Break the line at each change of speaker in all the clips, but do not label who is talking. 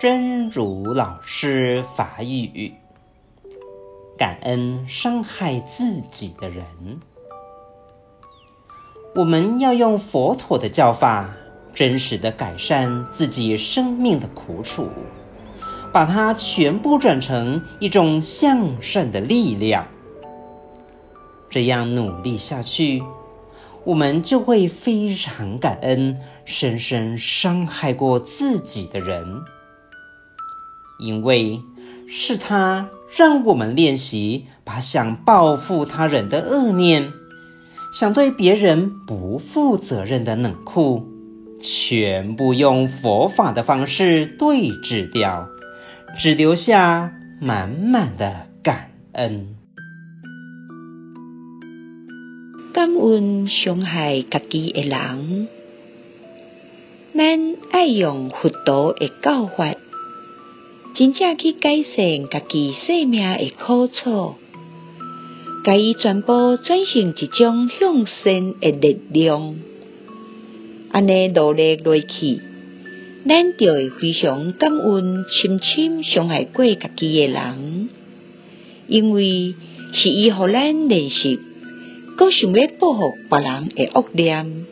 真如老师法语，感恩伤害自己的人。我们要用佛陀的教法，真实的改善自己生命的苦楚，把它全部转成一种向善的力量。这样努力下去，我们就会非常感恩深深伤害过自己的人。因为是他让我们练习把想报复他人的恶念，想对别人不负责任的冷酷，全部用佛法的方式对治掉，只留下满满的感恩。
感恩伤害家己的人，咱爱用佛陀的教法。真正去改善家己生命的苦楚，甲伊全部转成一种向善的力量。安尼努力落去，咱就会非常感恩深深伤害过家己的人，因为是伊互咱认识，阁想要报复别人的恶念，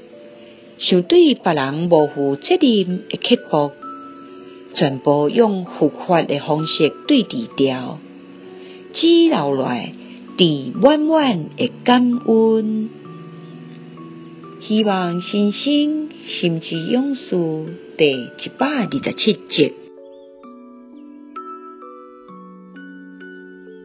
想对别人无负责任的刻薄。全部用佛法的方式对治掉，只留来地满满的感恩。希望新生心之勇士第一百二十七集。